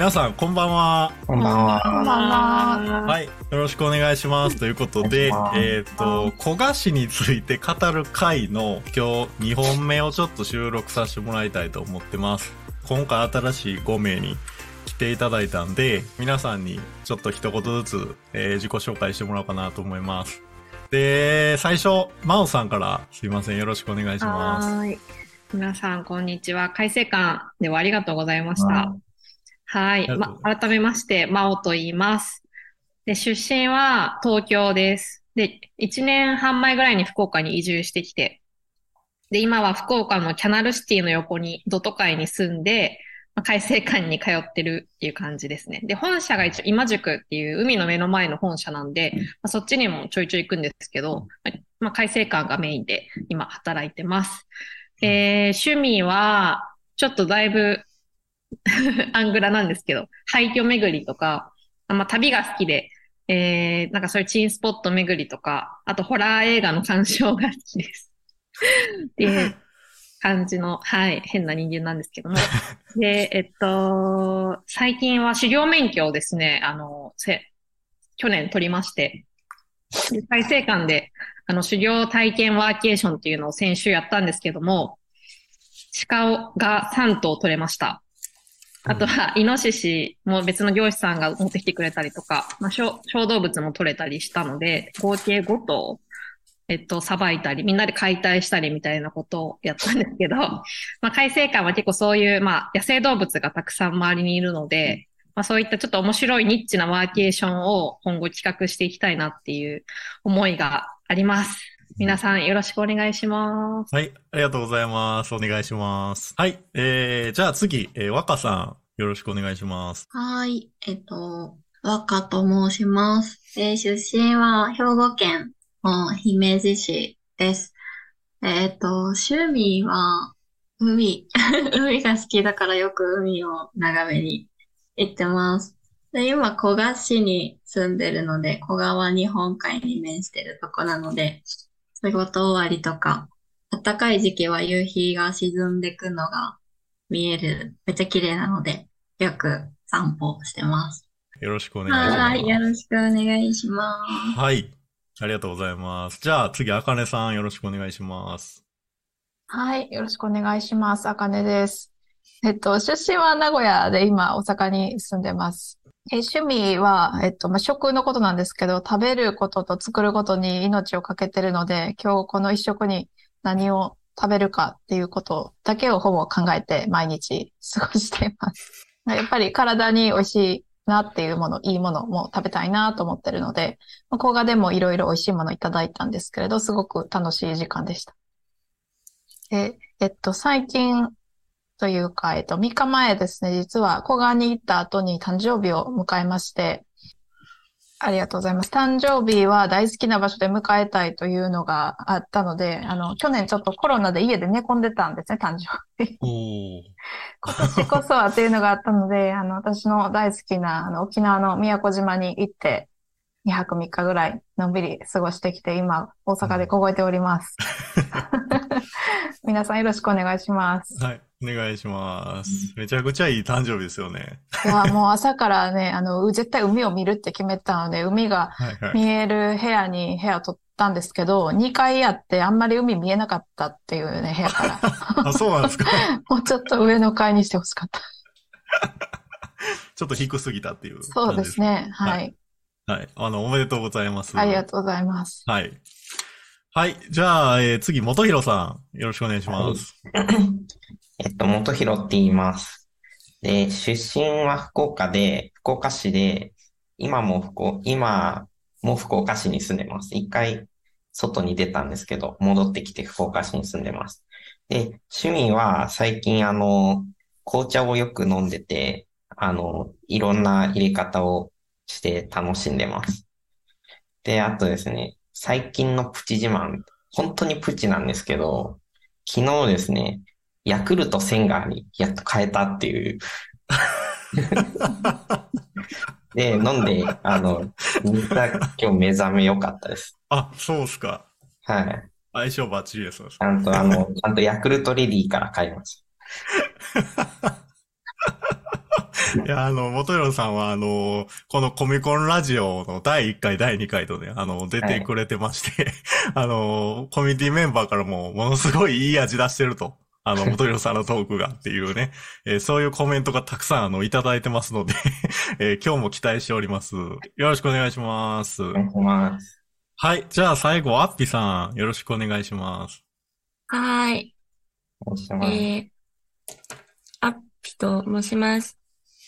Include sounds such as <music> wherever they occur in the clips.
皆さん、こんばんは。こんばんは。こんばんは。はい。よろしくお願いします。ということで、えっ、と、小菓子について語る回の今日2本目をちょっと収録させてもらいたいと思ってます。今回新しい5名に来ていただいたんで、皆さんにちょっと一言ずつ、えー自己紹介してもらおうかなと思います。で、最初、真央さんからすいません。よろしくお願いします。はーい。皆さん、こんにちは。改正館ではありがとうございました。はい。ま改めまして、真央と言います。で、出身は東京です。で、1年半前ぐらいに福岡に移住してきて、で、今は福岡のキャナルシティの横に、ドト会に住んで、まあ改正館に通ってるっていう感じですね。で、本社が一応今宿っていう海の目の前の本社なんで、まあ、そっちにもちょいちょい行くんですけど、まあ、改正館がメインで今働いてます。えー趣味は、ちょっとだいぶ <laughs> アングラなんですけど、廃墟巡りとか、あまあ、旅が好きで、えーなんかそういうチーンスポット巡りとか、あとホラー映画の鑑賞が好きです。<laughs> っていう感じの、はい、変な人間なんですけども。で、えっと、最近は狩猟免許をですね、あの、せ、去年取りまして、で改正館で、あの、狩猟体験ワーケーションっていうのを先週やったんですけども、鹿が3頭取れました。あとは、イノシシも別の漁師さんが持ってきてくれたりとか、まあ、小動物も取れたりしたので、合計5頭、えっと、さばいたり、みんなで解体したりみたいなことをやったんですけど、<laughs> まあ、改正館は結構そういう、まあ、野生動物がたくさん周りにいるので、まあ、そういったちょっと面白いニッチなワーケーションを今後企画していきたいなっていう思いがあります。皆さんよろしくお願いします。はい。ありがとうございます。お願いします。はい。えー、じゃあ次、えー、若さん、よろしくお願いします。はい。えっと、若と申します。えー出身は兵庫県の姫路市です。えっと、趣味は海。<laughs> 海が好きだからよく海を眺めに行ってます。で、今、古河市に住んでるので、小川日本海に面してるとこなので、仕事終わりとか、暖かい時期は夕日が沈んでくのが見える、めっちゃ綺麗なので、よく散歩してます。よろしくお願いします。はい、よろしくお願いします。はい。ありがとうございます。じゃあ次、あかねさんよろしくお願いします。はい、よろしくお願いします。あかねです。えっと、出身は名古屋で今、大阪に住んでます。え趣味は、えっと、まあ、食のことなんですけど、食べることと作ることに命をかけてるので、今日この一食に何を食べるかっていうことだけをほぼ考えて毎日過ごしています。<laughs> やっぱり体に美味しいなっていうもの、いいものも食べたいなと思ってるので、まあ動画でもいろいろ美味しいものいただいたんですけれど、すごく楽しい時間でした。で、えっと、最近というか、えっと、3日前ですね、実は古賀に行った後に誕生日を迎えまして、ありがとうございます。誕生日は大好きな場所で迎えたいというのがあったので、あの、去年ちょっとコロナで家で寝込んでたんですね、誕生日。<laughs> 今年こそはっていうのがあったので、あの、私の大好きな、あの、沖縄の宮古島に行って、2泊3日ぐらいのんびり過ごしてきて、今、大阪で凍えております。<laughs> 皆さんよろしくお願いします。はい。お願いします。めちゃくちゃいい誕生日ですよね。いや、もう朝からね、<laughs> あの、絶対海を見るって決めてたので、海がはいはい。見える部屋に部屋を取ったんですけど、2階あってあんまり海見えなかったっていうね、部屋から。<laughs> あ、そうなんですか。<laughs> もうちょっと上の階にしてほしかった。ちょっと低すぎたっていうそうですね。はい。はい。あの、おめでとうございます。ありがとうございます。はい。はい。じゃあ、えー次、元弘さん、よろしくお願いします。えっと、元弘って言います。で、出身は福岡で、福岡市で、今も福岡、今も福岡市に住んでます。一回外に出たんですけど、戻ってきて福岡市に住んでます。で、趣味は最近あの、紅茶をよく飲んでて、あの、いろんな入れ方をして楽しんでます。で、あとですね、最近のプチ自慢、本当にプチなんですけど、昨日ですね、ヤクルト1000ガーにやっと変えたっていう。<laughs> で、飲んで、あの、今日目覚め良かったです。あ、そうっすか。はい。相性バッチリです。ちゃんとあの、ちゃんとヤクルトレディから買いまし <laughs> いや、あの、元弘さんは、あの、このコミコンラジオの第1回、第2回とね、あの、出てくれてまして、<laughs> あの、コミュニティメンバーからも、ものすごいいい味出してると。あの、元弘さんのトークがっていうね、<laughs> えーそういうコメントがたくさん、あの、いただいてますので、<laughs> えー今日も期待しております。よろしくお願いします。お願いします。はい。じゃあ最後、アッピさん、よろしくお願いします。はい。お願いします。えー、アッピと申します。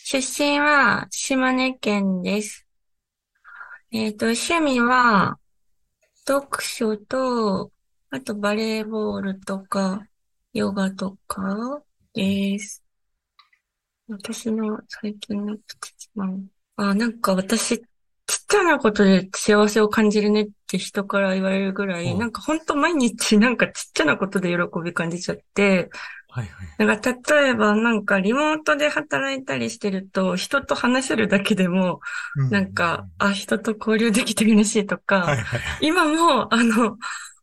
出身は島根県です。えっと、趣味は読書と、あとバレーボールとか、ヨガとかです。私の最近の特徴あ、なんか私、ちっちゃなことで幸せを感じるねって人から言われるぐらい、うんなんかほんと毎日なんかちっちゃなことで喜び感じちゃって、はいはい。なんか例えばなんかリモートで働いたりしてると人と話せるだけでもなんか、あ、人と交流できて嬉しいとはいか、はいはい。今もあの、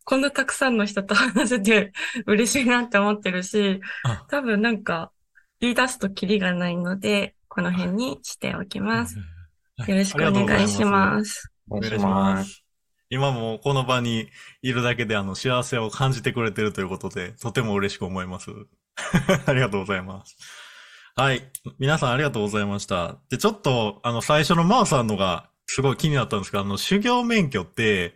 こんなたくさんの人と話せて <laughs> 嬉しいなって思ってるしあ、多分なんか言い出すとキリがないので、この辺にしておきます。はいよろしくお願いします。お願いしま。ますす。今もこの場にいるだけであの幸せを感じてくれてるということで、とても嬉しく思います。<laughs> ありがとうございます。はい。皆さんありがとうございました。で、ちょっと、あの、最初のマーさんのがすごい気になったんですが、あの、修行免許って、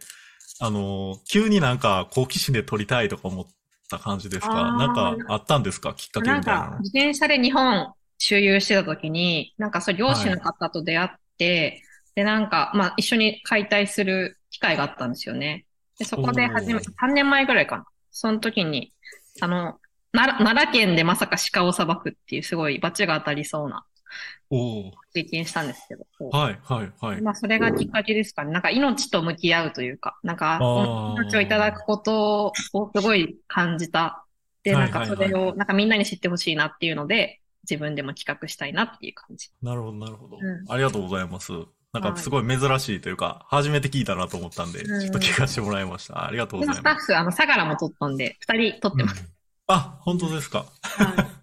あの、急になんか好奇心で取りたいとか思った感じですか？なんかあったんですか？きっかけなんみたいなの、。か自転車で日本周遊してた時に、なんかそう、漁師の方と出会って、で、なんか、まあ、一緒に解体する機会があったんですよね。で、そこで初め、おー3年前ぐらいかな。その時に、あの、奈良奈良県でまさか鹿を裁くっていうすごい罰が当たりそうな経験したんですけど。はい、はい、はい。まあ、それがきっかけですかね。なんか命と向き合うというか、なんか、命をいただくことをすごい感じた。で、はいなんかそれを、なんかみんなに知ってほしいなっていうので、自分でも企画したいなっていう感じ。なるほど、なるほど。うんありがとうございます。なんかすごい珍しいというか、初めて聞いたなと思ったんで、うんちょっと聞かせてもらいました。ありがとうでございます。もスタッフ、あの、相良も撮ったんで、二人撮ってます。あ、本当ですか。はい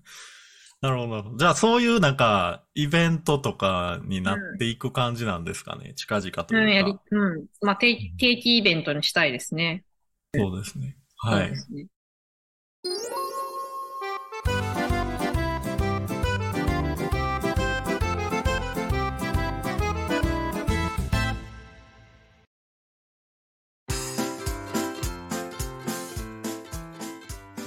なるほど。じゃあそういうなんか、イベントとかになっていく感じなんですかね？近々とうん、やりいうか。、うん。まあ、定期定期イベントにしたいですね。そうですね。はいそうで。すね。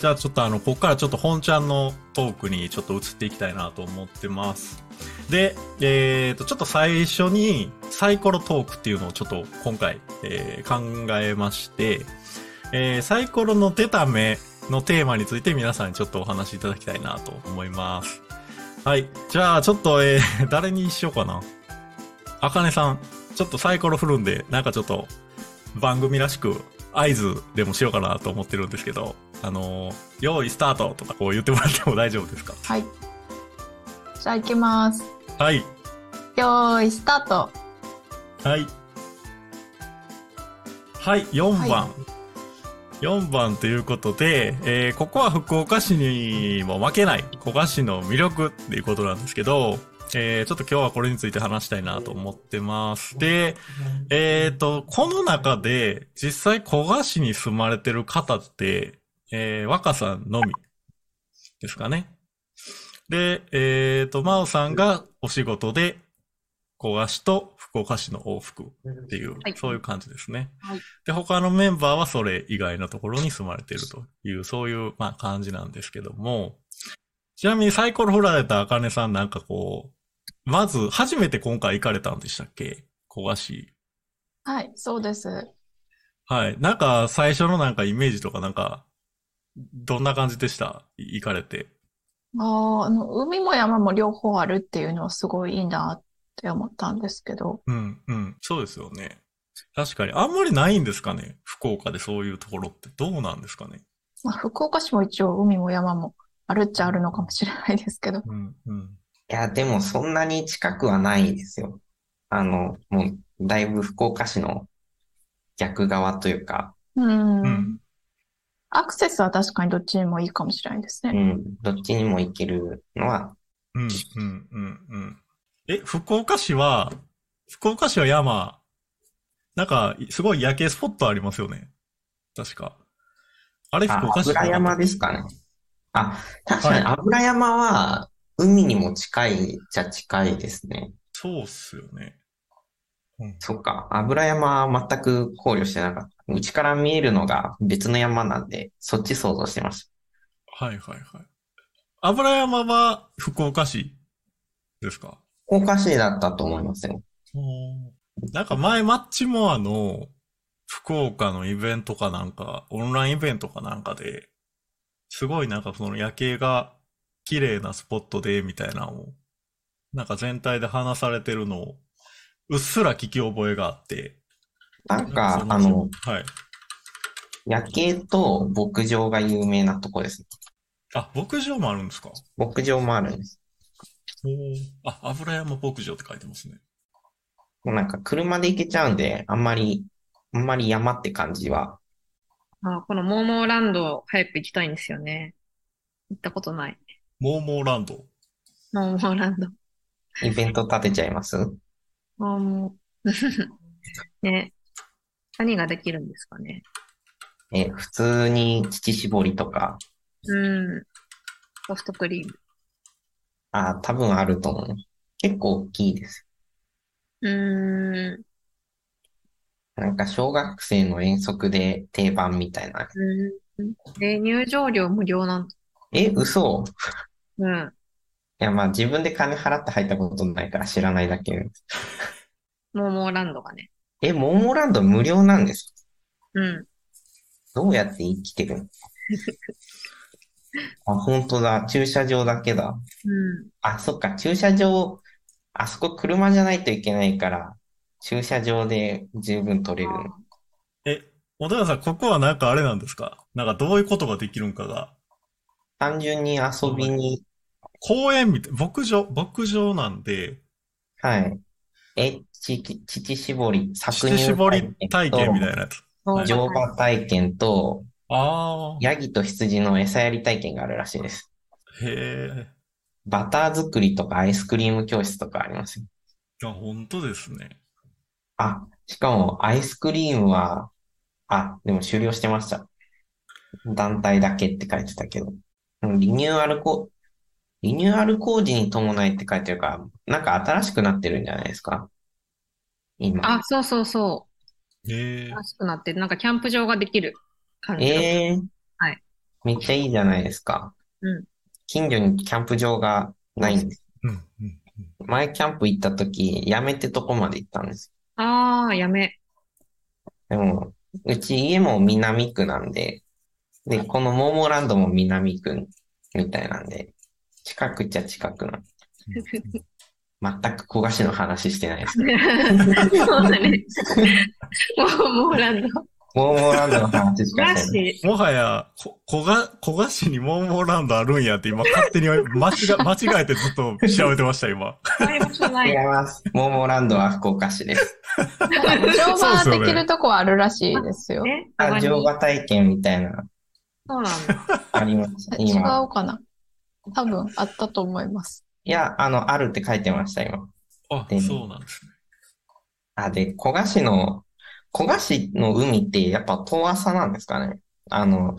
じゃあちょっとあの、ここからちょっと本ちゃんのトークにちょっと移っていきたいなと思ってます。で、えっ、と、ちょっと最初にサイコロトークっていうのをちょっと今回、えー考えまして、えーサイコロの出た目のテーマについて皆さんにちょっとお話しいただきたいなと思います。はい。じゃあちょっと、えー <laughs> 誰にしようかな。あかねさん、ちょっとサイコロ振るんで、なんかちょっと番組らしく合図でもしようかなと思ってるんですけど、あのー用意スタートとかこう言ってもらっても大丈夫ですか？はい。じゃあ行きます。はい。よーい、スタート。はい。はい、4番。は4番ということで、えーここは福岡市にも負けない、古賀市の魅力っていうことなんですけど、えーちょっと今日はこれについて話したいなと思ってます。で、えっ、と、この中で実際古賀市に住まれてる方って、えー若さんのみですかね。で、えっ、と、真央さんがお仕事で、古賀市と福岡市の往復っていう、はいそういう感じですね。はいで、他のメンバーはそれ以外のところに住まれているという、そういう、まあ、感じなんですけども、ちなみにサイコロ振られたあかねさんなんかこう、まず、初めて今回行かれたんでしたっけ？古賀市。はい、そうです。はい。なんか、最初のなんかイメージとかなんか、どんな感じでした？い行かれて。あーあの、海も山も両方あるっていうのはすごいいいなって思ったんですけど。うん、うん。そうですよね。確かに。あんまりないんですかね？福岡でそういうところって。どうなんですかね？まあ、福岡市も一応海も山もあるっちゃあるのかもしれないですけど。うん、うん。いや、でもそんなに近くはないですよ。あの、もう、だいぶ福岡市の逆側というか、うん。うんアクセスは確かにどっちにもいいかもしれないですね。うん、どっちにも行けるのはうん、うん、うん、うん。え、福岡市は、福岡市は山、なんか、すごい夜景スポットありますよね。確か。あれ、福あ、岡市油山ですかね。あ、確かに油山は海にも近いじゃ近いですね。そうっすよね。うん。そっか。油山は全く考慮してなかった。うちから見えるのが別の山なんで、そっち想像してました。はいはいはい。油山は福岡市ですか？福岡市だったと思いますよ。なんか前マッチモアの福岡のイベントかなんか、オンラインイベントかなんかで、すごいなんかその夜景が綺麗なスポットで、みたいなのを、なんか全体で話されてるのを、うっすら聞き覚えがあって。なんそか、あの、はい。夜景と牧場が有名なとこです。あ、牧場もあるんですか？牧場もあるんです。あ、油山牧場って書いてますね。もうなんか車で行けちゃうんで、あんまり、あんまり山って感じは。あ、このモーモーランド早く行きたいんですよね。行ったことない。モーモーランド。モーモーランド。イベント立てちゃいます？モーモー。<laughs> ね。何ができるんですかね？え、普通に乳搾りとか、うん。ソフトクリーム。あ、多分あると思う。結構大きいです。うーん。なんか小学生の遠足で定番みたいな。うん。で、入場料無料なんだ。え、嘘うん。いや、まあ自分で金払って入ったことないから知らないだけ。<laughs> モーモーランドがね。え、モーモーランド無料なんですうん。どうやって生きてるの？<laughs> あ、本当だ。駐車場だけだ。うん。あ、そっか。駐車場、あそこ車じゃないといけないから、駐車場で十分取れる。え、小田さん、ここはなんかあれなんですか？なんかどういうことができるんかが。単純に遊びに、公園みたい、牧場、牧場なんで、はい。え、ち、乳搾り、搾乳乳搾り体験みたいな。なやつ。乗馬体験と、ああ、ヤギと羊の餌やり体験があるらしいです。へえ。バター作りとかアイスクリーム教室とかありますよ。いや、本当ですね。あ、しかもアイスクリームは、あ、でも終了してました。団体だけって書いてたけど。うんリニューアルこ、リニューアル工事に伴いって書いてるから、なんか新しくなってるんじゃないですか？今。あ、そうそうそへえう。。楽しくなって、なんかキャンプ場ができる感じ。ええはいめっちゃいいじゃないですか。うん近所にキャンプ場がないんです。うん、うん。前キャンプ行った時、やめてとこまで行ったんです。ああ、やめ。でも、うち家も南区なんで、で、このモーモーランドも南区みたいなんで、近くっちゃ近くな。<laughs> 全く古賀市の話してないです。そうだね。モーモーランド。モーモーランドの話しかマしてない。ジ。もはや、こ、こが、小賀市にモーモーランドあるんやって今勝手に間違、間違えてずっと調べてました、今。違います。モーモーランドは福岡市です。乗馬できるとこはあるらしいですよ。ね、あ、たまに乗馬体験みたいな、そうなんだ。あります。違今。うかな多分あったと思います。いや、あの、あるって書いてました、今。あ、でそうなんですね。あ、で、古賀市の、古賀市の海ってやっぱ遠浅なんですかね。あの、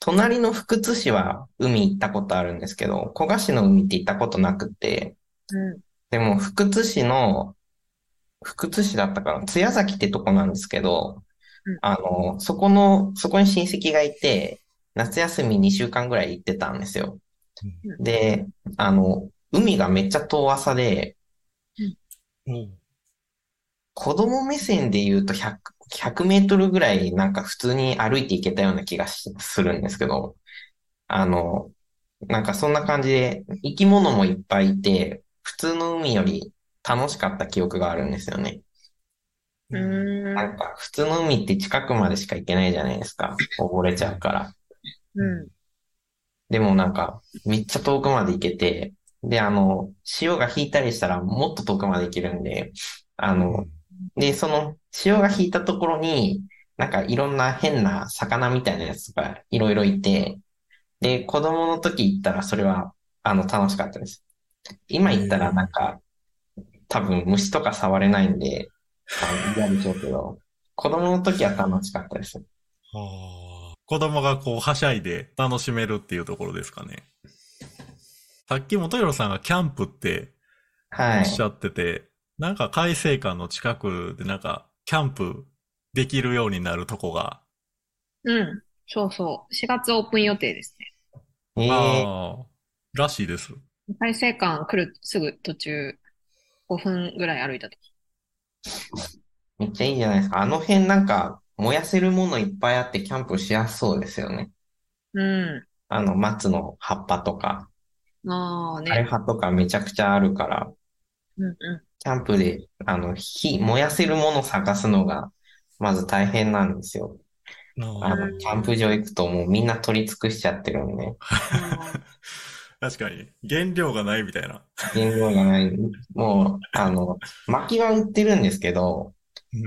隣の福津市は海行ったことあるんですけど、古賀市の海って行ったことなくて、うん。でも福津市の、福津市だったかな、津屋崎ってとこなんですけどうん、あの、そこの、そこに親戚がいて、夏休み2週間ぐらい行ってたんですよ。で、あの、海がめっちゃ遠浅で、お子供目線で言うと100、100メートルぐらいなんか普通に歩いていけたような気がしするんですけど、あの、なんかそんな感じで生き物もいっぱいいて、普通の海より楽しかった記憶があるんですよね。うーん。なんか普通の海って近くまでしか行けないじゃないですか。溺れちゃうから。うん。でもなんかめっちゃ遠くまで行けて、で、あの、潮が引いたりしたらもっと遠くまで行けるんで、あの、で、その潮が引いたところに、なんかいろんな変な魚みたいなやつとかいろいろいて、で、子供の時行ったらそれは、あの、楽しかったです。今言ったらなんか、多分虫とか触れないんで、嫌でしょうけど、子供の時は楽しかったです。子供がこう、はしゃいで楽しめるっていうところですかね。さっき元弘さんがキャンプっておはい。っしゃってて、なんか海星館の近くでなんか、キャンプできるようになるとこが、うん。そうそう。4月オープン予定ですね。えー、ああ、らしいです。大聖館来るすぐ途中、5分ぐらい歩いたとき。めっちゃいいじゃないですか。あの辺なんか、燃やせるものいっぱいあってキャンプしやすそうですよね。うん。あの、松の葉っぱとか、ああね。葉とかめちゃくちゃあるから、うんうキャンプで、あの、火、燃やせるもの探すのが、まず大変なんですよ。あの、キャンプ場行くともうみんな取り尽くしちゃってるんで、ん。<laughs> 確かに。原料がないみたいな。原料がない。もう、あの、薪は売ってるんですけど、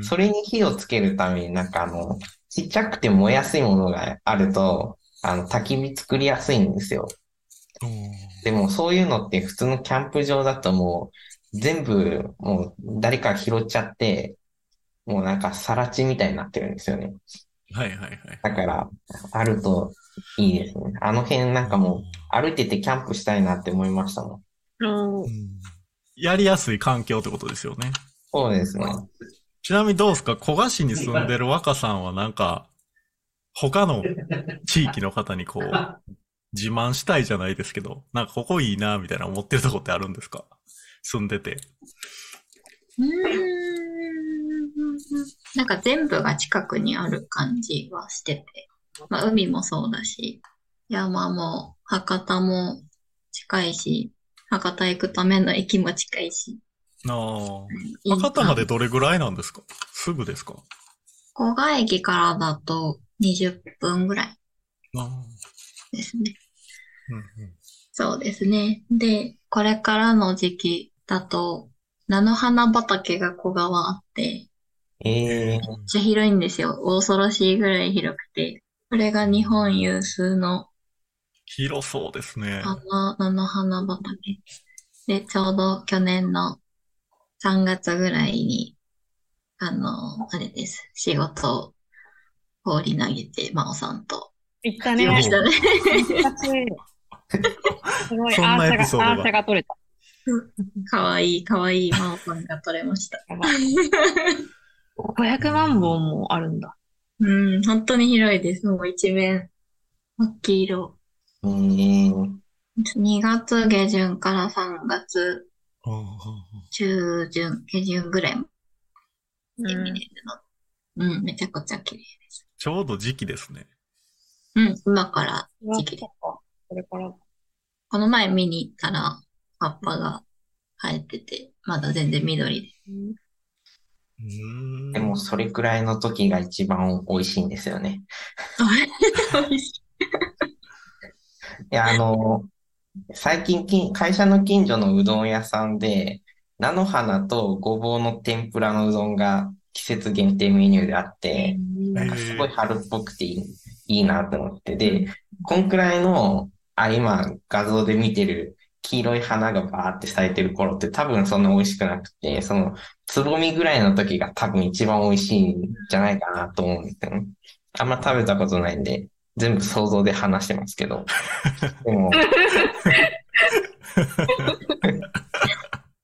それに火をつけるためになんかあの、ちっちゃくて燃えやすいものがあると、あの、焚き火作りやすいんですよ。でもそういうのって普通のキャンプ場だともう全部もう誰か拾っちゃって、もうなんか更地みたいになってるんですよね。はいはいはい。だから、あるといいですね。あの辺なんかもう歩いててキャンプしたいなって思いましたもん。うんうんやりやすい環境ってことですよね。そうですね。ちなみにどうですか？古賀市に住んでる若さんはなんか、他の地域の方にこう、<laughs> 自慢したいじゃないですけど、なんかここいいな、みたいな思ってるとこってあるんですか？住んでて。うーんなんか全部が近くにある感じはしてて、まあ海もそうだし、山も博多も近いし、博多行くための駅も近いし。ああ。博多までどれぐらいなんですか？すぐですか？古賀駅からだと20分ぐらい。ですね。うんうんそうですね。で、これからの時期だと、菜の花畑が小川あって、ええめっちゃ広いんですよ。恐ろしいぐらい広くて。これが日本有数の広そうですね。花、菜の花畑。で、ちょうど去年の3月ぐらいに、あの、あれです。仕事を放り投げて、真央さんと行ったね。行きましたね。すごい、が、エピソードがアーシャが取れた。かわいい、かわいい真央さんが撮れました。やばい500万本もあるんだ。うん、本当に広いです。もう一面、真っ黄色。ええ2月下旬から3月うんうんうん中旬、下旬ぐらいまでうん見れるの。うん、めちゃくちゃ綺麗。ちょうど時期ですね。うん、今から時期で。そっかこれから。この前見に行ったら、葉っぱが生えてて、まだ全然緑で。うーんでもそれくらいの時が一番美味しいんですよね。美味しい。いや、あの、最近き、会社の近所のうどん屋さんで、菜の花とごぼうの天ぷらのうどんが季節限定メニューであって、なんかすごい春っぽくていい、いいなと思って。で、こんくらいの、あ、今画像で見てる黄色い花がバーって咲いてる頃って多分そんな美味しくなくて、その、つぼみぐらいの時が多分一番美味しいんじゃないかなと思うんですよね。あんま食べたことないんで、全部想像で話してますけど。でも、<laughs> い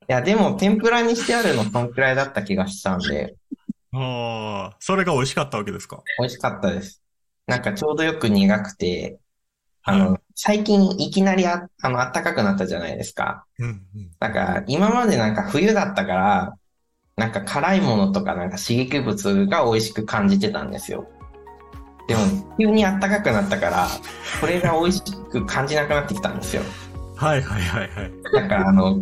や、でも天ぷらにしてあるのそんくらいだった気がしたんで、ああ、それが美味しかったわけですか？美味しかったです。なんかちょうどよく苦くて、あの、最近いきなりあ、あの、暖かくなったじゃないですか。うんうん。なんか、今までなんか冬だったから、なんか辛いものとかなんか刺激物が美味しく感じてたんですよ。でも、急に暖かくなったから、これが美味しく感じなくなってきたんですよ。はいはいはいはい。だからあの、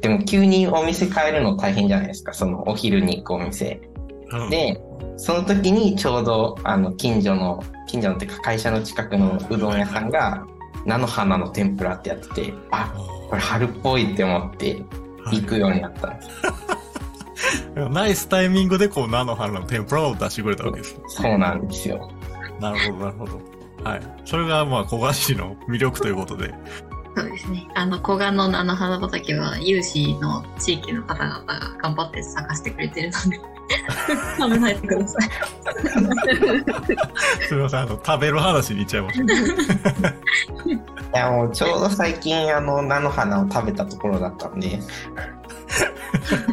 でも急にお店変えるの大変じゃないですか。そのお昼に行くお店。うん、で、その時にちょうど、あの、近所の、近所のってか会社の近くのうどん屋さんが、菜の花の天ぷらってやってて、あ、これ春っぽいって思って行くようになったんです。ナイスタイミングでこう菜の花の天ぷらを出してくれたわけです。そうなんですよ。なるほどなるほど。はい。それがまあ小菓子の魅力ということで。そうですね。あの、古賀の菜の花畑は、有志の地域の方々が頑張って探してくれてるので、食べないでください。<laughs> すみません、あの、食べる話に行っちゃいました。<laughs> いや、もうちょうど最近、あの、菜の花を食べたところだったんで、<laughs>